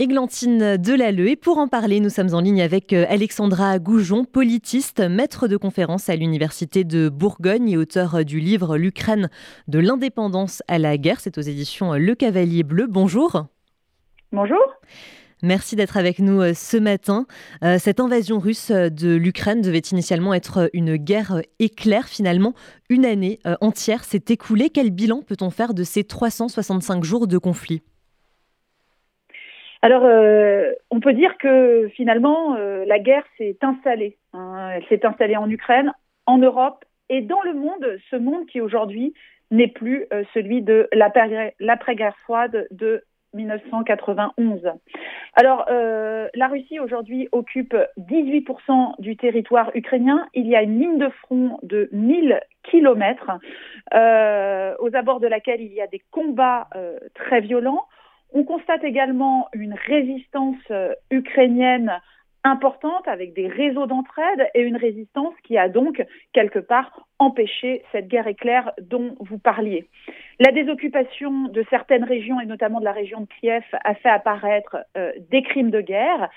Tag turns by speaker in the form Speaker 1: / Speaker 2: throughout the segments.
Speaker 1: Églantine Delalleux. Et pour en parler, nous sommes en ligne avec euh, Alexandra Goujon, politiste, maître de conférence à l'Université de Bourgogne et auteur euh, du livre L'Ukraine de l'indépendance à la guerre. C'est aux éditions euh, Le Cavalier Bleu. Bonjour.
Speaker 2: Bonjour.
Speaker 1: Merci d'être avec nous ce matin. Cette invasion russe de l'Ukraine devait initialement être une guerre éclair. Finalement, une année entière s'est écoulée. Quel bilan peut-on faire de ces 365 jours de conflit?
Speaker 2: Alors, euh, on peut dire que finalement, euh, la guerre s'est installée. Hein. Elle s'est installée en Ukraine, en Europe et dans le monde, ce monde qui aujourd'hui n'est plus euh, celui de l'après-guerre froide de 1991. Alors, la Russie aujourd'hui occupe 18% du territoire ukrainien. Il y a une ligne de front de 1000 kilomètres, aux abords de laquelle il y a des combats très violents. On constate également une résistance euh, ukrainienne importante avec des réseaux d'entraide et une résistance qui a donc quelque part empêché cette guerre éclair dont vous parliez. La désoccupation de certaines régions et notamment de la région de Kiev a fait apparaître euh, des crimes de guerre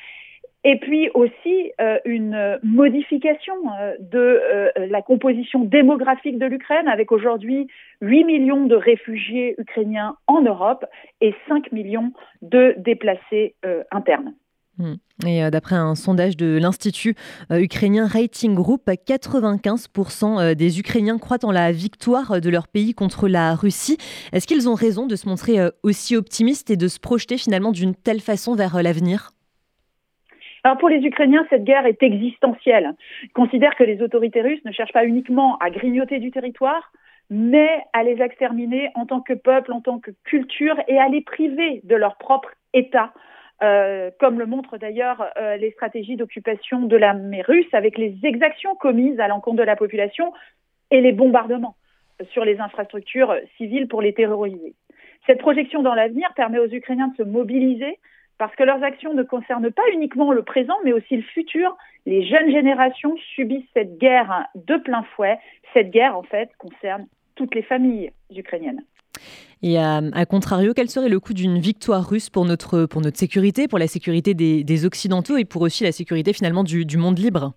Speaker 2: et puis aussi euh, une modification euh, de euh, la composition démographique de l'Ukraine, avec aujourd'hui 8 millions de réfugiés ukrainiens en Europe et 5 millions de déplacés internes.
Speaker 1: Hmm. Et d'après un sondage de l'Institut ukrainien Rating Group, 95% des Ukrainiens croient en la victoire de leur pays contre la Russie. Est-ce qu'ils ont raison de se montrer aussi optimistes et de se projeter finalement d'une telle façon vers l'avenir?
Speaker 2: Alors pour les Ukrainiens, cette guerre est existentielle. Ils considèrent que les autorités russes ne cherchent pas uniquement à grignoter du territoire, mais à les exterminer en tant que peuple, en tant que culture, et à les priver de leur propre État, euh, comme le montrent d'ailleurs euh, les stratégies d'occupation de l'armée russe avec les exactions commises à l'encontre de la population et les bombardements sur les infrastructures civiles pour les terroriser. Cette projection dans l'avenir permet aux Ukrainiens de se mobiliser parce que leurs actions ne concernent pas uniquement le présent, mais aussi le futur. Les jeunes générations subissent cette guerre de plein fouet. Cette guerre, en fait, concerne toutes les familles ukrainiennes.
Speaker 1: Et à, contrario, quel serait le coût d'une victoire russe pour notre, pour notre sécurité, pour la sécurité des, Occidentaux et pour aussi la sécurité finalement du, monde libre?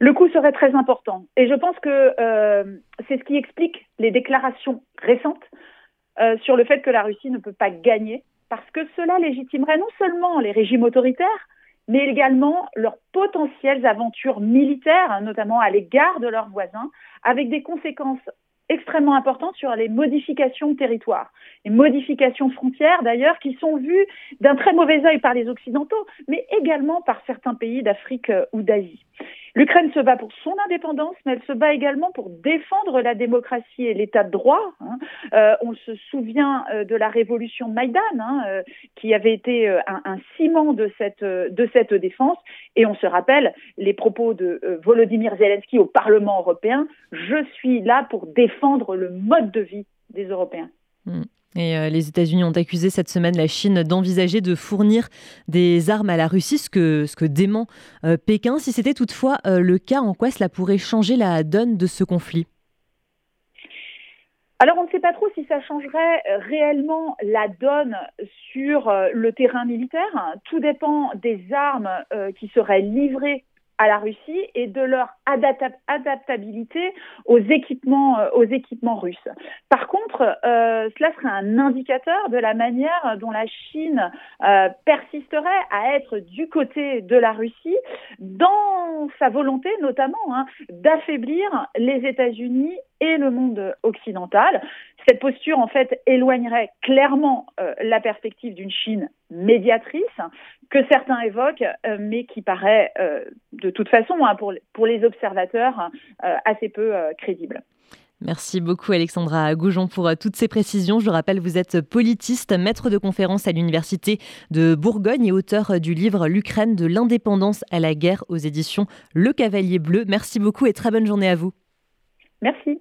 Speaker 2: Le coût serait très important. Et je pense que euh, c'est ce qui explique les déclarations récentes euh, sur le fait que la Russie ne peut pas gagner parce que cela légitimerait non seulement les régimes autoritaires, mais également leurs potentielles aventures militaires, notamment à l'égard de leurs voisins, avec des conséquences extrêmement importantes sur les modifications de territoire. Les modifications frontières, d'ailleurs, qui sont vues d'un très mauvais œil par les Occidentaux, mais également par certains pays d'Afrique euh, ou d'Asie. L'Ukraine se bat pour son indépendance, mais elle se bat également pour défendre la démocratie et l'état de droit. Hein. Euh, on se souvient euh, de la révolution Maïdan, hein, euh, qui avait été un, ciment de cette, défense. Et on se rappelle les propos de Volodymyr Zelensky au Parlement européen. Je suis là pour défendre le mode de vie des Européens.
Speaker 1: Hmm. Et euh, les États-Unis ont accusé cette semaine la Chine d'envisager de fournir des armes à la Russie, ce que, dément euh, Pékin. Si c'était toutefois euh, le cas, en quoi cela pourrait changer la donne de ce conflit?
Speaker 2: Alors on ne sait pas trop si ça changerait réellement la donne sur le terrain militaire. Tout dépend des armes qui seraient livrées à la Russie et de leur adaptabilité aux équipements, euh, aux équipements russes. Par contre, euh, cela serait un indicateur de la manière dont la Chine euh, persisterait à être du côté de la Russie dans sa volonté notamment hein, d'affaiblir les États-Unis et le monde occidental. Cette posture, en fait, éloignerait clairement euh, la perspective d'une Chine médiatrice que certains évoquent, euh, mais qui paraît euh, de toute façon, hein, pour, pour, les observateurs, assez peu crédible.
Speaker 1: Merci beaucoup Alexandra Goujon pour toutes ces précisions. Je rappelle, vous êtes politiste, maître de conférence à l'Université de Bourgogne et auteur du livre L'Ukraine de l'indépendance à la guerre aux éditions Le Cavalier Bleu. Merci beaucoup et très bonne journée à vous.
Speaker 2: Merci.